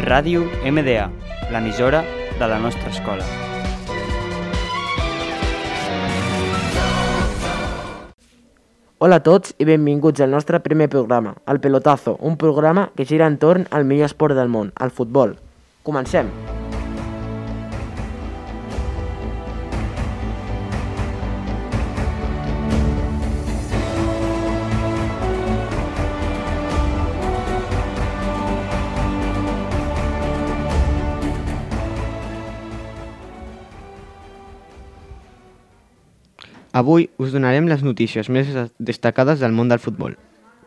Ràdio MDA, l'emissora de la nostra escola. Hola a tots i benvinguts al nostre primer programa, el Pelotazo, un programa que gira entorn al millor esport del món, el futbol. Comencem! Avui us donarem les notícies més destacades del món del futbol.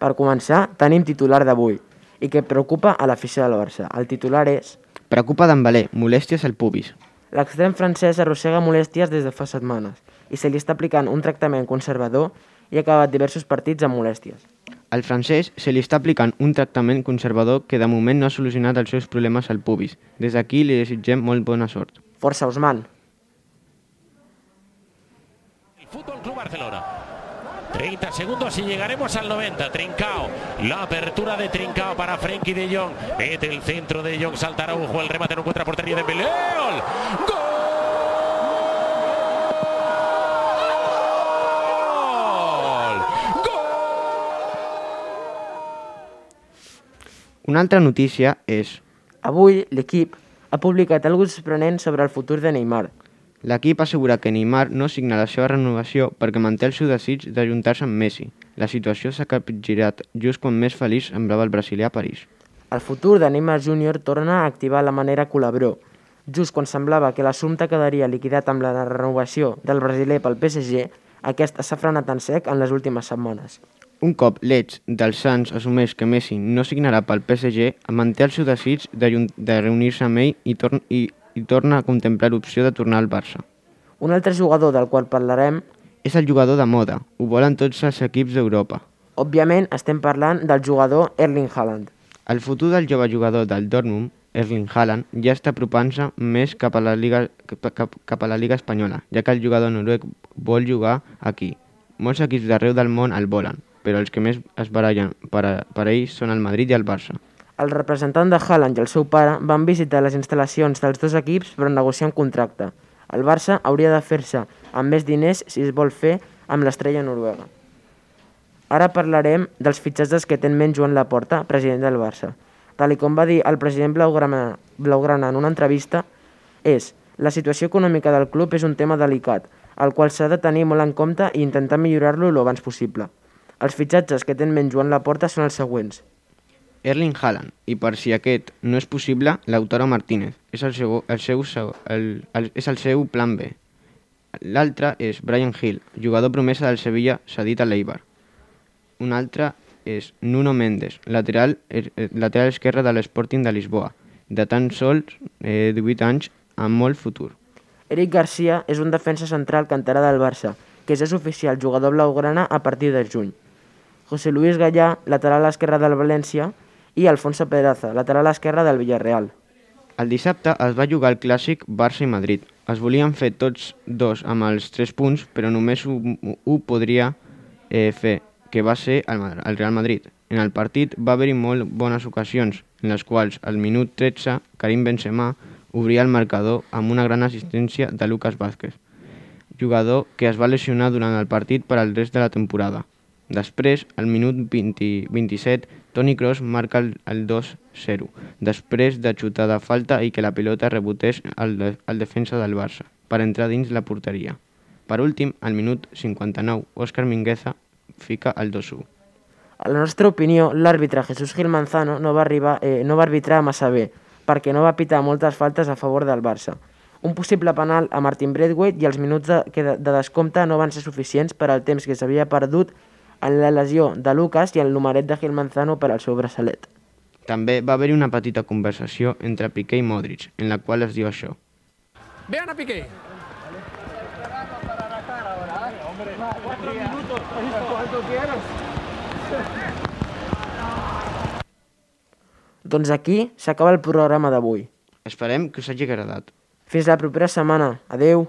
Per començar, tenim titular d'avui i que preocupa a l'afició del Barça. El titular és Preocupa Dembélé, molèsties al pubis. L'extrem francès arrossega molèsties des de fa setmanes i se li està aplicant un tractament conservador i ha acabat diversos partits amb molèsties. Al francès se li està aplicant un tractament conservador que de moment no ha solucionat els seus problemes al pubis. Des d'aquí li desitgem molt bona sort. Força, Usman! Club Barcelona. 30 segundos y llegaremos al 90. Trincao. La apertura de Trincao para Frenkie de Jong. Mete el centro de Jong. Salta Araujo. El remate no encuentra portería de Belé. ¡Gol! Una altra notícia és Avui, l'equip ha publicat alguns sorprenent sobre el futur de Neymar. L'equip assegura que Neymar no signa la seva renovació perquè manté el seu desig d'ajuntar-se amb Messi. La situació s'ha capgirat just quan més feliç semblava el brasilià a París. El futur de Neymar Jr. torna a activar la manera col·labró, just quan semblava que l'assumpte quedaria liquidat amb la renovació del brasiler pel PSG, aquest s'ha frenat en sec en les últimes setmanes. Un cop l'Edge dels Sants assumeix que Messi no signarà pel PSG, manté el seu desig d'ajun- de reunir-se amb ell i, torn i, i torna a contemplar l'opció de tornar al Barça. Un altre jugador del qual parlarem, És el jugador de moda, ho volen tots els equips d'Europa. òbviament estem parlant del jugador Erling Haaland. El futur del jove jugador del Dortmund, Erling Haaland, ja està apropant-se més cap a, la Liga, cap, cap, a la Liga Espanyola, ja que el jugador noruec vol jugar aquí. Molts equips d'arreu del món el volen, però els que més es barallen per, a, per a ells són el Madrid i el Barça. El representant de Haaland i el seu pare van visitar les instal·lacions dels dos equips per negociar un contracte. El Barça hauria de fer-se amb més diners si es vol fer amb l'estrella noruega. Ara parlarem dels fitxatges que té en ment Joan Laporta, president del Barça. Tal com va dir el president Blaugrana, Blaugrana en una entrevista, és la situació econòmica del club és un tema delicat, el qual s'ha de tenir molt en compte i intentar millorar-lo el abans possible. Els fitxatges que té en ment Joan Laporta són els següents. Erling Haaland, i per si aquest no és possible, Lautaro Martínez. És el seu, el seu, el, el, és el seu plan B. L'altre és Brian Hill, jugador promesa del Sevilla cedit a l'Eibar. Un altre és Nuno Mendes, lateral, eh, eh, lateral esquerre de l'Sporting de Lisboa, de tan sols eh, 18 anys amb molt futur. Eric Garcia és un defensa central canterà del Barça, que és oficial jugador blaugrana a partir de juny. José Luis Gallà, lateral esquerre del València, i Alfonso Pedraza, lateral esquerre del Villarreal. El dissabte es va jugar el clàssic Barça i Madrid. Es volien fer tots dos amb els 3 punts, però només un, un podria eh, fer, que va ser el, el Real Madrid. En el partit va haver-hi molt bones ocasions, en les quals al minut 13 Karim Benzema obria el marcador amb una gran assistència de Lucas Vázquez, jugador que es va lesionar durant el partit per al rest de la temporada. Després, al minut 20, 27, Toni Kroos marca el, el 2-0, després de xutar de falta i que la pilota rebotés al, de, al defensa del Barça, per entrar dins la porteria. Per últim, al minut 59, Òscar Mingueza fica el 2-1. A la nostra opinió, l'àrbitre Jesús Gil Manzano no va, arribar, eh, no va arbitrar massa bé, perquè no va pitar moltes faltes a favor del Barça. Un possible penal a Martin Braithwaite i els minuts de, de, de descompte no van ser suficients per al temps que s'havia perdut en la lesió de Lucas i el numeret de Gil Manzano per al seu braçalet. També va haver-hi una petita conversació entre Piqué i Modric, en la qual es diu això. Vean a Piqué. Doncs aquí s'acaba el programa d'avui. Esperem que us hagi agradat. Fins la propera setmana. Adeu.